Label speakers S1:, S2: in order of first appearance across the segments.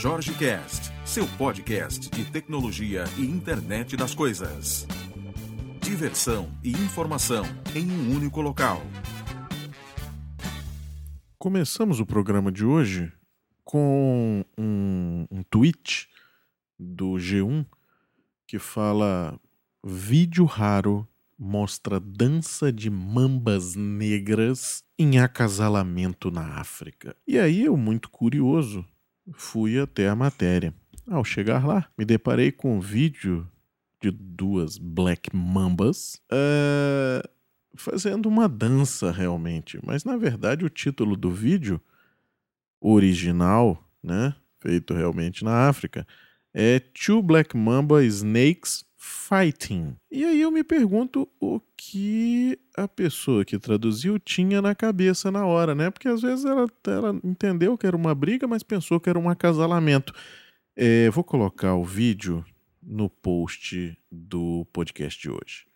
S1: Jorge Cast, seu podcast de tecnologia e internet das coisas. Diversão e informação em um único local.
S2: Começamos o programa de hoje com um, um tweet do G1 que fala: vídeo raro mostra dança de mambas negras em acasalamento na África. E aí eu, muito curioso, fui até a matéria. Ao chegar lá, me deparei com um vídeo de duas Black Mambas uh, fazendo uma dança realmente. Mas na verdade o título do vídeo original, né, feito realmente na África, é Two Black Mamba Snakes Fighting. E aí eu me pergunto o que a pessoa que traduziu tinha na cabeça na hora, né? Porque às vezes ela, ela entendeu que era uma briga, mas pensou que era um acasalamento. É, vou colocar o vídeo no post do podcast de hoje.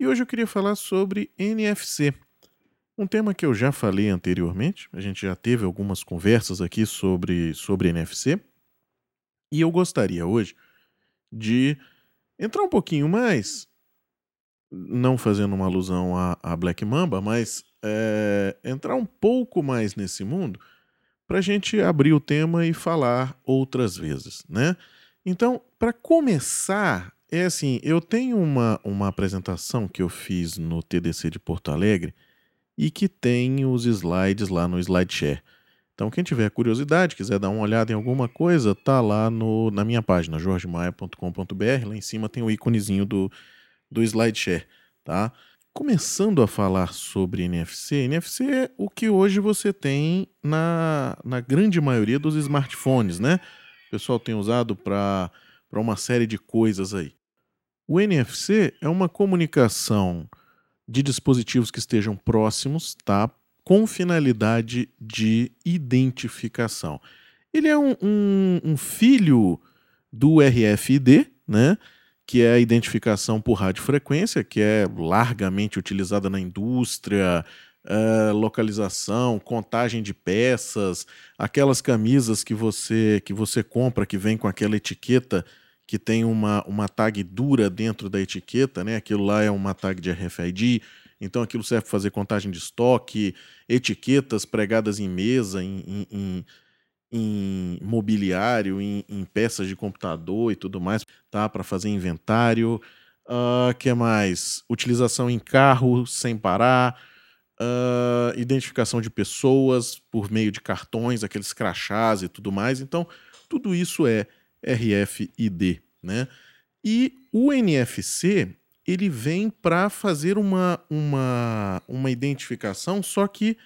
S2: E hoje eu queria falar sobre NFC. Um tema que eu já falei anteriormente, a gente já teve algumas conversas aqui sobre, sobre NFC. E eu gostaria hoje de entrar um pouquinho mais, não fazendo uma alusão a, a Black Mamba, mas é, entrar um pouco mais nesse mundo para a gente abrir o tema e falar outras vezes, né? Então, para começar, é assim, eu tenho uma, uma apresentação que eu fiz no TDC de Porto Alegre e que tem os slides lá no SlideShare. Então, quem tiver curiosidade, quiser dar uma olhada em alguma coisa, tá lá no, na minha página, jorgemaia.com.br. Lá em cima tem o íconezinho do, do SlideShare, tá? Começando a falar sobre NFC, NFC é o que hoje você tem na, na grande maioria dos smartphones, né? O pessoal tem usado para uma série de coisas aí. O NFC é uma comunicação de dispositivos que estejam próximos, tá? Com finalidade de identificação. Ele é um, um, um filho do RFID, né? que é a identificação por radiofrequência, que é largamente utilizada na indústria, uh, localização, contagem de peças, aquelas camisas que você que você compra que vem com aquela etiqueta que tem uma, uma tag dura dentro da etiqueta, né? Aquilo lá é uma tag de RFID. Então aquilo serve para fazer contagem de estoque, etiquetas pregadas em mesa, em, em, em, em mobiliário, em, em, peças de computador e tudo mais, tá? Para fazer inventário. Uh, que mais? Utilização em carro sem parar. Uh, identificação de pessoas por meio de cartões, aqueles crachás e tudo mais. Então, tudo isso é RFID, né? E o NFC ele vem para fazer uma, uma, uma identificação, só que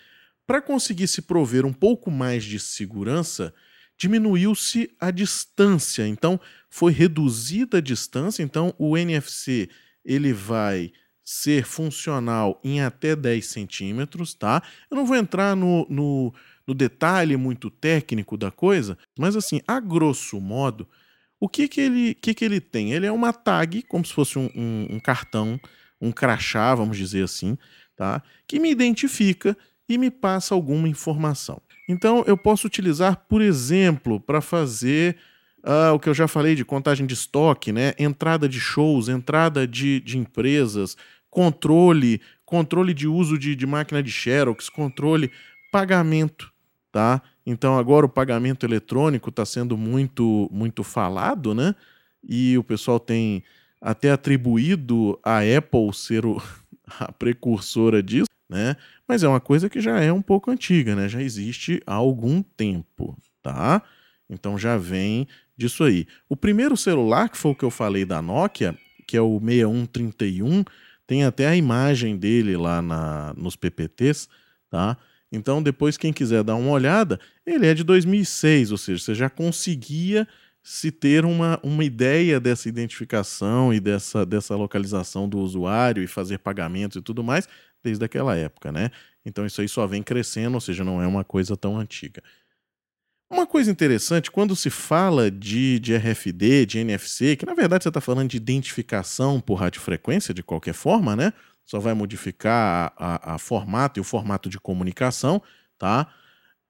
S2: para conseguir se prover um pouco mais de segurança, diminuiu-se a distância. Então, foi reduzida a distância. Então, o NFC ele vai ser funcional em até 10 centímetros, tá? Eu não vou entrar no, no, no detalhe muito técnico da coisa, mas assim, a grosso modo, o que que ele, que que ele tem? Ele é uma tag, como se fosse um, um, um cartão, um crachá, vamos dizer assim, tá? que me identifica e me passa alguma informação. Então, eu posso utilizar, por exemplo, para fazer uh, o que eu já falei de contagem de estoque, né? entrada de shows, entrada de, de empresas, controle, controle de uso de, de máquina de Xerox, controle, pagamento. Tá? Então agora o pagamento eletrônico está sendo muito, muito falado, né? E o pessoal tem até atribuído a Apple ser o, a precursora disso, né? Mas é uma coisa que já é um pouco antiga, né? Já existe há algum tempo, tá? Então já vem disso aí. O primeiro celular, que foi o que eu falei da Nokia, que é o 6131, tem até a imagem dele lá na, nos PPTs, tá? Então, depois, quem quiser dar uma olhada, ele é de 2006, ou seja, você já conseguia se ter uma, uma ideia dessa identificação e dessa, dessa localização do usuário e fazer pagamentos e tudo mais desde aquela época, né? Então isso aí só vem crescendo, ou seja, não é uma coisa tão antiga. Uma coisa interessante, quando se fala de, de RFD, de NFC, que na verdade você está falando de identificação por radiofrequência de qualquer forma, né? só vai modificar a, a, a formato e o formato de comunicação, tá?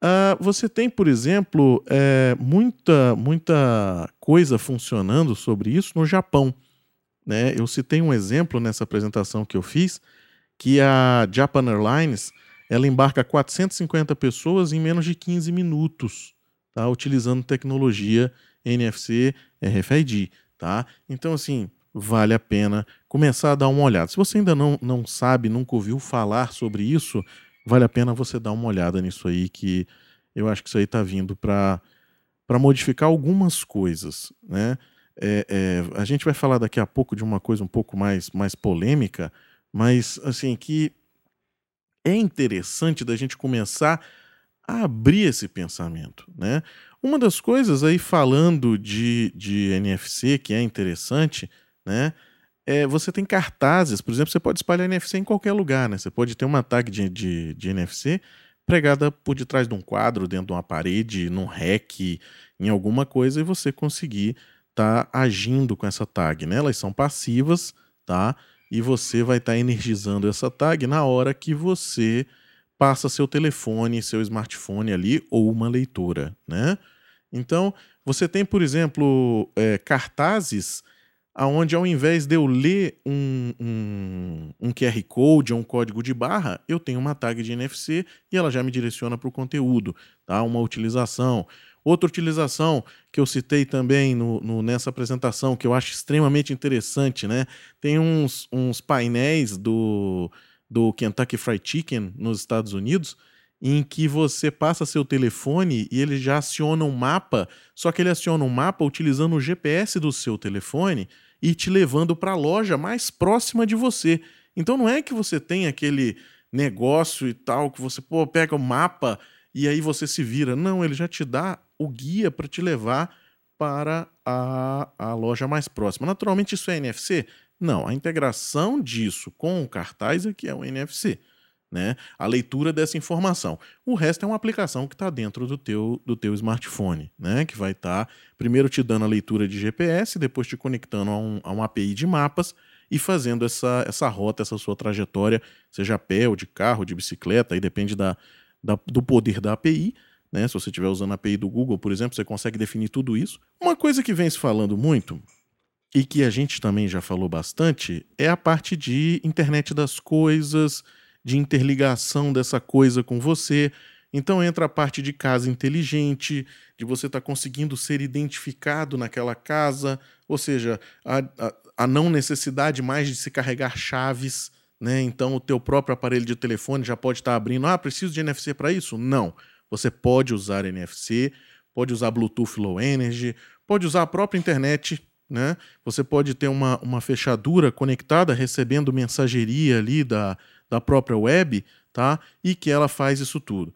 S2: Uh, você tem, por exemplo, é, muita, muita coisa funcionando sobre isso no Japão. Né? Eu citei um exemplo nessa apresentação que eu fiz, que a Japan Airlines ela embarca 450 pessoas em menos de 15 minutos, tá? utilizando tecnologia NFC RFID. Tá? Então, assim, vale a pena começar a dar uma olhada. Se você ainda não, não sabe, nunca ouviu falar sobre isso, vale a pena você dar uma olhada nisso aí, que eu acho que isso aí está vindo para modificar algumas coisas. Né? É, é, a gente vai falar daqui a pouco de uma coisa um pouco mais, mais polêmica, mas assim, que é interessante da gente começar a abrir esse pensamento. Né? Uma das coisas aí, falando de, de NFC, que é interessante, né? É, você tem cartazes, por exemplo, você pode espalhar NFC em qualquer lugar, né? Você pode ter uma tag de, de, de NFC pregada por detrás de um quadro, dentro de uma parede, num rack, em alguma coisa, e você conseguir estar tá agindo com essa tag, né? Elas são passivas, tá? E você vai estar tá energizando essa tag na hora que você passa seu telefone, seu smartphone ali ou uma leitura, né? Então, você tem, por exemplo, é, cartazes aonde ao invés de eu ler um, um, um, QR Code ou um código de barra, eu tenho uma tag de NFC e ela já me direciona para o conteúdo, tá? Uma utilização. Outra utilização que eu citei também no, no, nessa apresentação, que eu acho extremamente interessante, né? Tem uns, uns painéis do, do Kentucky Fried Chicken nos Estados Unidos, em que você passa seu telefone e ele já aciona um mapa, só que ele aciona um mapa utilizando o GPS do seu telefone e te levando para a loja mais próxima de você. Então não é que você tem aquele negócio e tal que você pô, pega o mapa e aí você se vira. Não, ele já te dá o guia para te levar para a, a loja mais próxima. Naturalmente, isso é NFC? Não, a integração disso com o cartaz é que é o NFC né? A leitura dessa informação. O resto é uma aplicação que está dentro do teu, do teu smartphone, né? Que vai estar tá, primeiro te dando a leitura de GPS, depois te conectando a um, a um API de mapas e fazendo essa, essa rota, essa sua trajetória, seja a pé ou de carro, de bicicleta, aí depende da, da, do poder da API. Né? Se você estiver usando a API do Google, por exemplo, você consegue definir tudo isso. Uma coisa que vem se falando muito e que a gente também já falou bastante é a parte de internet das coisas, de interligação dessa coisa com você. Então entra a parte de casa inteligente, de você estar tá conseguindo ser identificado naquela casa, ou seja, a, a, a, não necessidade mais de se carregar chaves, né? Então o teu próprio aparelho de telefone já pode estar tá abrindo. Ah, preciso de NFC para isso? Não. Você pode usar NFC, pode usar Bluetooth Low Energy, pode usar a própria internet, né? Você pode ter uma, uma fechadura conectada recebendo mensageria ali da, da própria web, tá? E que ela faz isso tudo.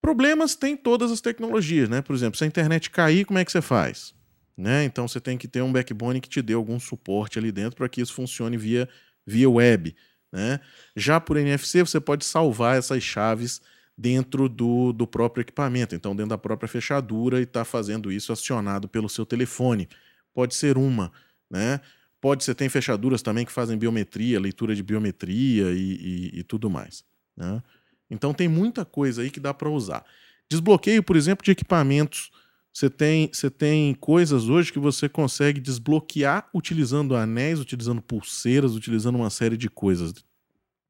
S2: Problemas tem todas as tecnologias, né? Por exemplo, se a internet cair, como é que você faz? Né? Então você tem que ter um backbone que te dê algum suporte ali dentro para que isso funcione via, via web. Né? Já por NFC, você pode salvar essas chaves dentro do, do próprio equipamento, então dentro da própria fechadura e está fazendo isso acionado pelo seu telefone. Pode ser uma. Né? Pode ser, tem fechaduras também que fazem biometria, leitura de biometria e, e, e tudo mais. Né? Então tem muita coisa aí que dá para usar. Desbloqueio, por exemplo, de equipamentos. Você tem, você tem coisas hoje que você consegue desbloquear utilizando anéis, utilizando pulseiras, utilizando uma série de coisas.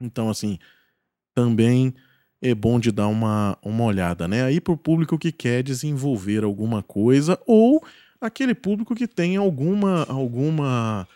S2: Então, assim, também é bom de dar uma, uma olhada, né? Aí para o público que quer desenvolver alguma coisa ou aquele público que tem alguma alguma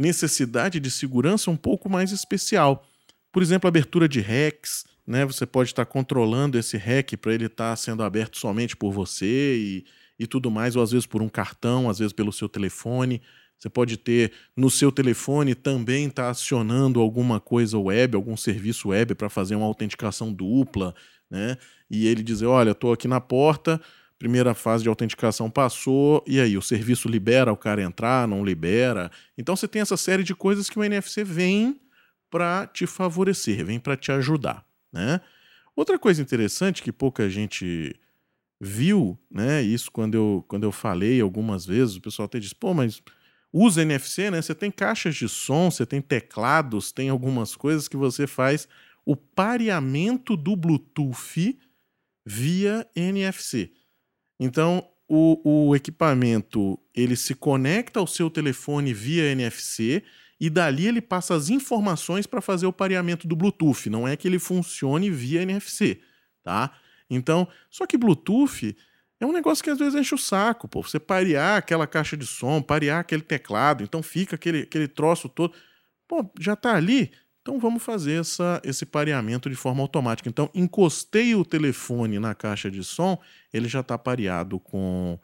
S2: necessidade de segurança um pouco mais especial. Por exemplo, abertura de hacks, né? Você pode estar controlando esse hack para ele estar sendo aberto somente por você e, e tudo mais, ou às vezes por um cartão, às vezes pelo seu telefone. Você pode ter no seu telefone também estar tá acionando alguma coisa web, algum serviço web para fazer uma autenticação dupla, né? E ele dizer, olha, estou aqui na porta, primeira fase de autenticação passou, e aí o serviço libera o cara entrar, não libera. Então você tem essa série de coisas que o NFC vem para te favorecer, vem para te ajudar, né? Outra coisa interessante que pouca gente viu, né? Isso quando eu, quando eu falei algumas vezes, o pessoal até diz, pô, mas usa NFC, né? Você tem caixas de som, você tem teclados, tem algumas coisas que você faz o pareamento do Bluetooth via NFC. Então, o, o equipamento ele se conecta ao seu telefone via NFC e dali ele passa as informações para fazer o pareamento do Bluetooth. Não é que ele funcione via NFC, tá? Então, só que Bluetooth é um negócio que às vezes enche o saco, pô. Você parear aquela caixa de som, parear aquele teclado, então fica aquele, aquele troço todo. Pô, já tá ali, então vamos fazer essa, esse pareamento de forma automática. Então, encostei o telefone na caixa de som, ele já está pareado com,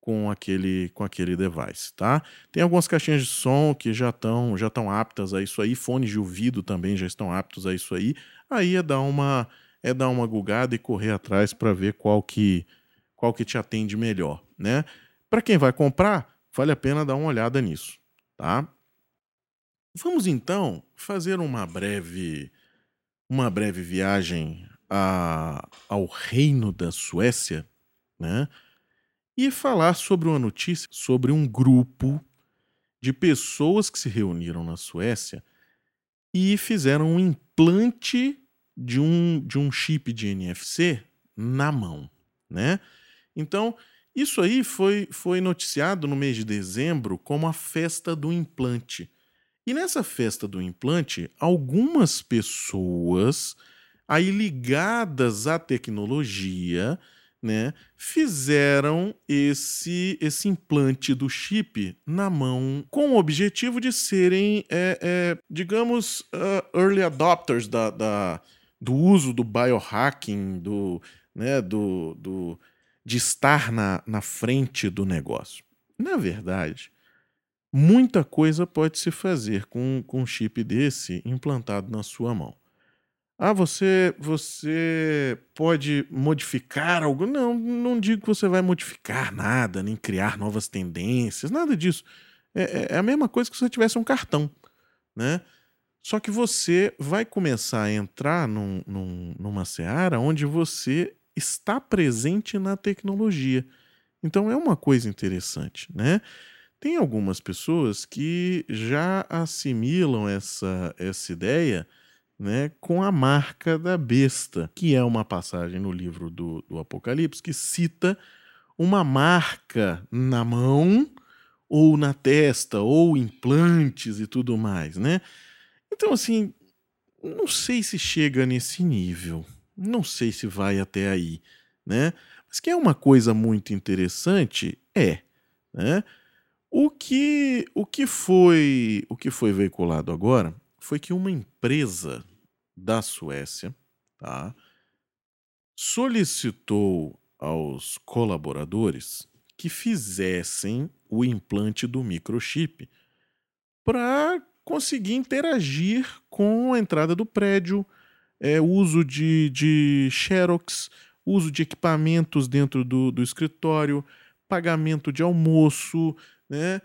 S2: com aquele com aquele device, tá? Tem algumas caixinhas de som que já estão já estão aptas a isso aí, fones de ouvido também já estão aptos a isso aí. Aí é dar uma é dar uma gugada e correr atrás para ver qual que qual que te atende melhor, né? Para quem vai comprar, vale a pena dar uma olhada nisso, tá? Vamos então fazer uma breve uma breve viagem a, ao reino da Suécia, né? e falar sobre uma notícia sobre um grupo de pessoas que se reuniram na Suécia e fizeram um implante de um, de um chip de NFC na mão, né? Então, isso aí foi, foi noticiado no mês de dezembro como a festa do implante. E nessa festa do implante, algumas pessoas aí ligadas à tecnologia né, fizeram esse, esse implante do chip na mão com o objetivo de serem, é, é, digamos, uh, early adopters da, da, do uso do biohacking, do, né, do, do, de estar na, na frente do negócio. Na verdade, muita coisa pode se fazer com, com um chip desse implantado na sua mão. Ah, você você pode modificar algo? Não, não digo que você vai modificar nada, nem criar novas tendências, nada disso. É, é, é a mesma coisa que se você tivesse um cartão, né? Só que você vai começar a entrar num, num, numa seara onde você está presente na tecnologia. Então é uma coisa interessante, né? Tem algumas pessoas que já assimilam essa, essa ideia né, com a marca da besta, que é uma passagem no livro do, do Apocalipse que cita uma marca na mão ou na testa ou implantes e tudo mais, né? Então assim, não sei se chega nesse nível, não sei se vai até aí, né? Mas que é uma coisa muito interessante é, né? O que o que foi o que foi veiculado agora foi que uma empresa da Suécia tá, solicitou aos colaboradores que fizessem o implante do microchip para conseguir interagir com a entrada do prédio, é, uso de, de xerox, uso de equipamentos dentro do, do escritório, pagamento de almoço, né?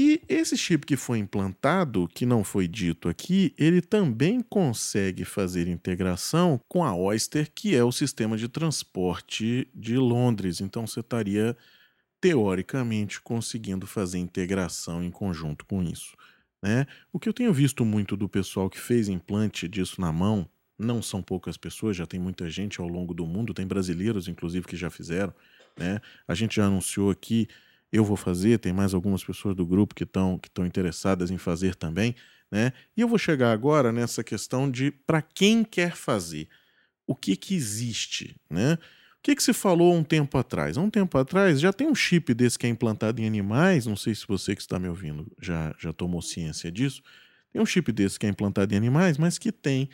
S2: E esse chip que foi implantado, que não foi dito aqui, ele também consegue fazer integração com a Oyster, que é o sistema de transporte de Londres. Então você estaria, teoricamente, conseguindo fazer integração em conjunto com isso. Né? O que eu tenho visto muito do pessoal que fez implante disso na mão, não são poucas pessoas, já tem muita gente ao longo do mundo, tem brasileiros, inclusive, que já fizeram. Né? A gente já anunciou aqui eu vou fazer, tem mais algumas pessoas do grupo que estão que interessadas em fazer também, né? E eu vou chegar agora nessa questão de para quem quer fazer, o que que existe, né? O que, que se falou um tempo atrás? Há um tempo atrás já tem um chip desse que é implantado em animais, não sei se você que está me ouvindo já, já tomou ciência disso. Tem um chip desse que é implantado em animais, mas que tem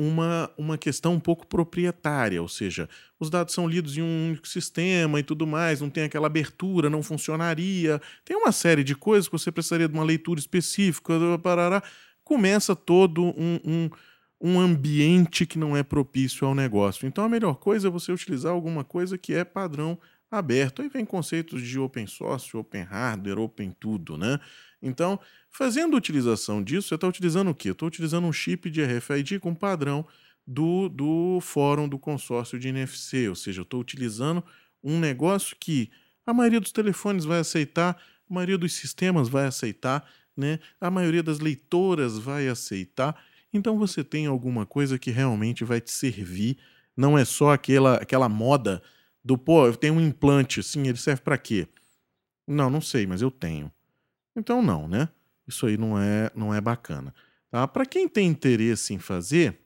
S2: uma, uma questão um pouco proprietária, ou seja, os dados são lidos em um único sistema e tudo mais, não tem aquela abertura, não funcionaria. Tem uma série de coisas que você precisaria de uma leitura específica, parará. começa todo um, um, um ambiente que não é propício ao negócio. Então a melhor coisa é você utilizar alguma coisa que é padrão aberto. Aí vem conceitos de open source, open hardware, open tudo, né? Então, fazendo utilização disso, você está utilizando o quê? Estou utilizando um chip de RFID com padrão do, do fórum do consórcio de NFC, ou seja, eu estou utilizando um negócio que a maioria dos telefones vai aceitar, a maioria dos sistemas vai aceitar, né? a maioria das leitoras vai aceitar. Então você tem alguma coisa que realmente vai te servir Não é só aquela, aquela moda do, pô, eu tenho um implante, sim, ele serve para quê? Não, não sei, mas eu tenho. Então não, né? Isso aí não é, não é bacana. Tá? Para quem tem interesse em fazer,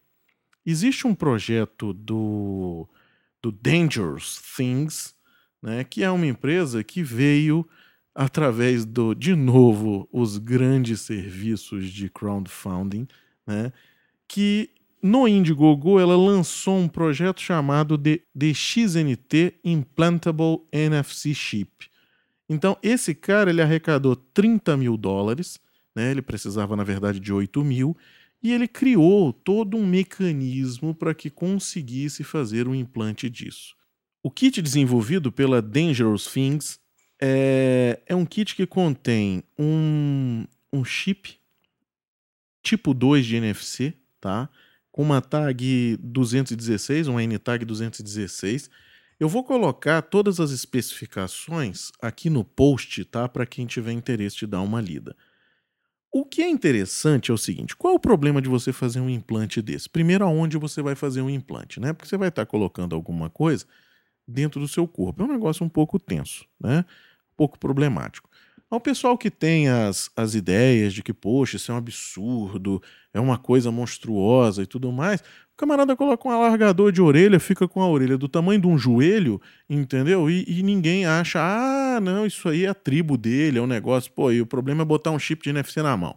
S2: existe um projeto do, do Dangerous Things, né, que é uma empresa que veio através do, de novo, os grandes serviços de crowdfunding, né, que no Indiegogo ela lançou um projeto chamado de XNT Implantable NFC Chip. Então, esse cara ele arrecadou 30 mil dólares, né? ele precisava, na verdade, de 8 mil, e ele criou todo um mecanismo para que conseguisse fazer um implante disso. O kit desenvolvido pela Dangerous Things é, é um kit que contém um, um chip tipo 2 de NFC, tá? com uma tag 216, uma NTAG 216, eu vou colocar todas as especificações aqui no post, tá? Para quem tiver interesse de dar uma lida. O que é interessante é o seguinte: qual é o problema de você fazer um implante desse? Primeiro, aonde você vai fazer um implante, né? Porque você vai estar colocando alguma coisa dentro do seu corpo. É um negócio um pouco tenso, né? Um pouco problemático. Ao pessoal que tem as, as ideias de que, poxa, isso é um absurdo, é uma coisa monstruosa e tudo mais, o camarada coloca um alargador de orelha, fica com a orelha do tamanho de um joelho, entendeu? E, e, ninguém acha, ah, não, isso aí é a tribo dele, é um negócio. Pô, e o problema é botar um chip de NFC na mão.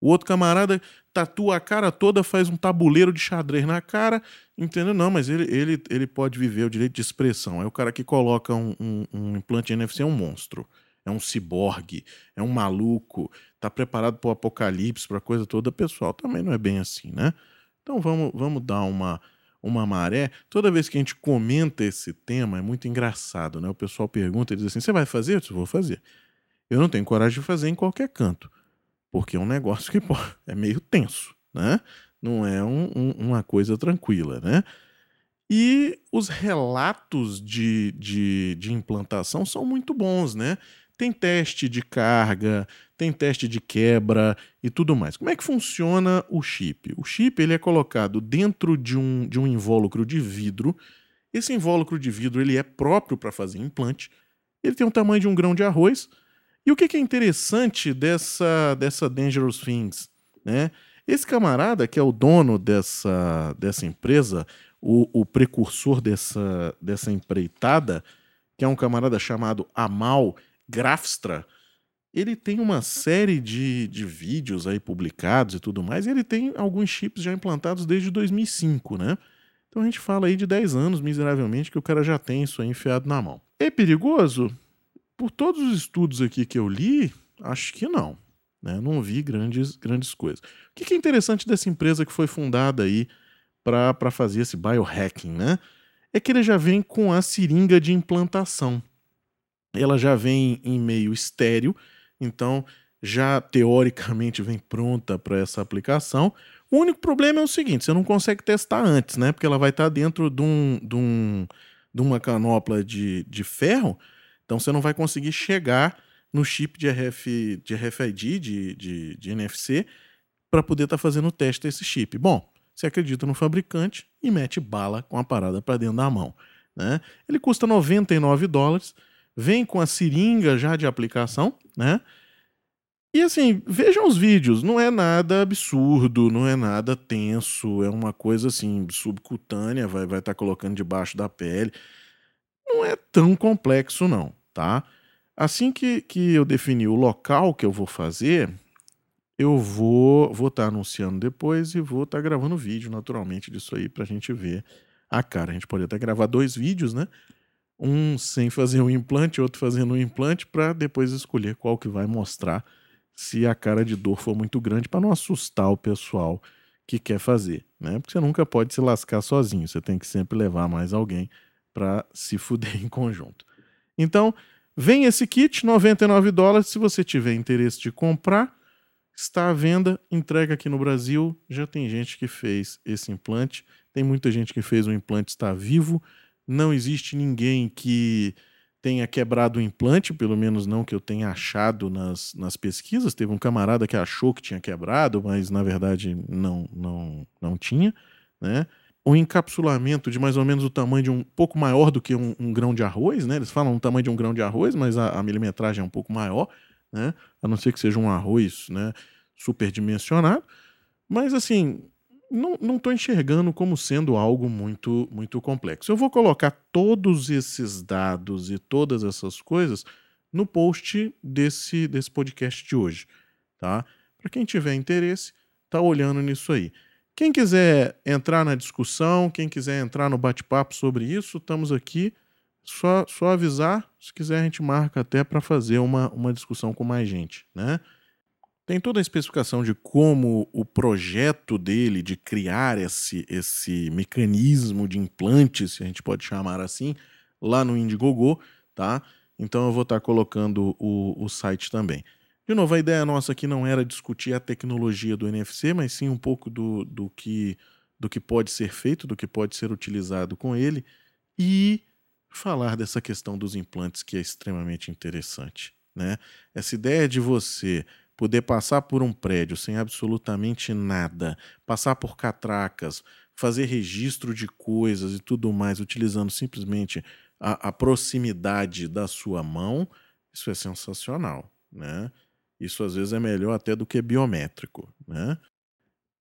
S2: O outro camarada tatua a cara toda, faz um tabuleiro de xadrez na cara, entendeu? Não, mas ele, ele, ele pode viver o direito de expressão. É o cara que coloca um, um, um implante de NFC, é um monstro. É um ciborgue, é um maluco, tá preparado para o apocalipse, para a coisa toda. Pessoal, também não é bem assim, né? Então vamos, vamos dar uma, uma maré. Toda vez que a gente comenta esse tema, é muito engraçado, né? O pessoal pergunta diz assim: você vai fazer? Eu disse, vou fazer. Eu não tenho coragem de fazer em qualquer canto, porque é um negócio que pô, é meio tenso, né? Não é um, um, uma coisa tranquila, né? E os relatos de, de, de implantação são muito bons, né? Tem teste de carga, tem teste de quebra e tudo mais. Como é que funciona o chip? O chip ele é colocado dentro de um, de um invólucro de vidro. Esse invólucro de vidro ele é próprio para fazer implante. Ele tem o tamanho de um grão de arroz. E o que, que é interessante dessa, dessa Dangerous Things? Né? Esse camarada, que é o dono dessa, dessa empresa, o, o precursor dessa, dessa empreitada, que é um camarada chamado Amal Grafstra, ele tem uma série de, de vídeos aí publicados e tudo mais, e ele tem alguns chips já implantados desde 2005, né? Então a gente fala aí de 10 anos, miseravelmente, que o cara já tem isso aí enfiado na mão. É perigoso? Por todos os estudos aqui que eu li, acho que não. Né? Não vi grandes, grandes coisas. O que é interessante dessa empresa que foi fundada aí para fazer esse biohacking, né? É que ele já vem com a seringa de implantação ela já vem em meio estéreo, então já teoricamente vem pronta para essa aplicação. O único problema é o seguinte: você não consegue testar antes, né? Porque ela vai estar tá dentro de, um, de, um, de uma canopla de, de ferro, então você não vai conseguir chegar no chip de, RF, de RFID, de, de, de NFC, para poder estar tá fazendo o teste desse chip. Bom, você acredita no fabricante e mete bala com a parada para dentro da mão. Né? Ele custa 99 dólares vem com a seringa já de aplicação, né? E assim, vejam os vídeos, não é nada absurdo, não é nada tenso, é uma coisa assim, subcutânea, vai estar vai tá colocando debaixo da pele. Não é tão complexo, não, tá? Assim que, que eu definir o local que eu vou fazer, eu vou vou estar tá anunciando depois e vou estar tá gravando vídeo, naturalmente, disso aí, pra gente ver a cara. A gente pode até gravar dois vídeos, né? Um sem fazer um implante, outro fazendo um implante, para depois escolher qual que vai mostrar se a cara de dor for muito grande, para não assustar o pessoal que quer fazer, né? Porque você nunca pode se lascar sozinho, você tem que sempre levar mais alguém para se fuder em conjunto. Então, vem esse kit, 99 dólares, se você tiver interesse de comprar, está à venda, entrega aqui no Brasil, já tem gente que fez esse implante, tem muita gente que fez o implante está vivo, não existe ninguém que tenha quebrado o implante, pelo menos não que eu tenha achado nas, nas pesquisas. Teve um camarada que achou que tinha quebrado, mas na verdade não, não, não tinha, né? encapsulamento de mais ou menos o tamanho de um pouco maior do que um, um grão de arroz, né? Eles falam um tamanho de um grão de arroz, mas a, a, milimetragem é um pouco maior, né? A não ser que seja um arroz, né? Superdimensionado. Mas assim, não estou enxergando como sendo algo muito, muito complexo. Eu vou colocar todos esses dados e todas essas coisas no post desse, desse podcast de hoje, tá? Para quem tiver interesse, tá olhando nisso aí. Quem quiser entrar na discussão, quem quiser entrar no bate-papo sobre isso, estamos aqui. Só, só avisar, se quiser a gente marca até para fazer uma, uma discussão com mais gente, né? Tem toda a especificação de como o projeto dele de criar esse, esse mecanismo de implante, se a gente pode chamar assim, lá no Indiegogo, tá? Então eu vou estar tá colocando o, o site também. De novo, a ideia nossa aqui não era discutir a tecnologia do NFC, mas sim um pouco do, do, que, do que pode ser feito, do que pode ser utilizado com ele e falar dessa questão dos implantes que é extremamente interessante. Né? Essa ideia de você poder passar por um prédio sem absolutamente nada, passar por catracas, fazer registro de coisas e tudo mais, utilizando simplesmente a, a proximidade da sua mão, isso é sensacional. Né? Isso às vezes é melhor até do que biométrico, né?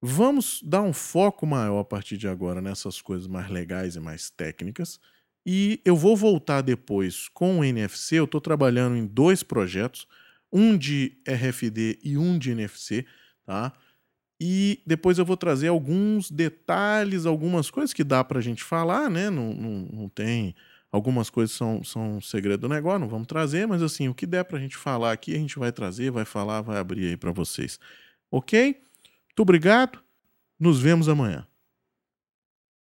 S2: Vamos dar um foco maior a partir de agora nessas coisas mais legais e mais técnicas. E eu vou voltar depois com o NFC. Eu estou trabalhando em dois projetos, um de RFD e um de NFC, tá? E depois eu vou trazer alguns detalhes, algumas coisas que dá para a gente falar, né? Não, não, não tem Algumas coisas são, são segredo do negócio, não vamos trazer, mas assim, o que der para a gente falar aqui, a gente vai trazer, vai falar, vai abrir aí para vocês. Ok? Muito obrigado. Nos vemos amanhã.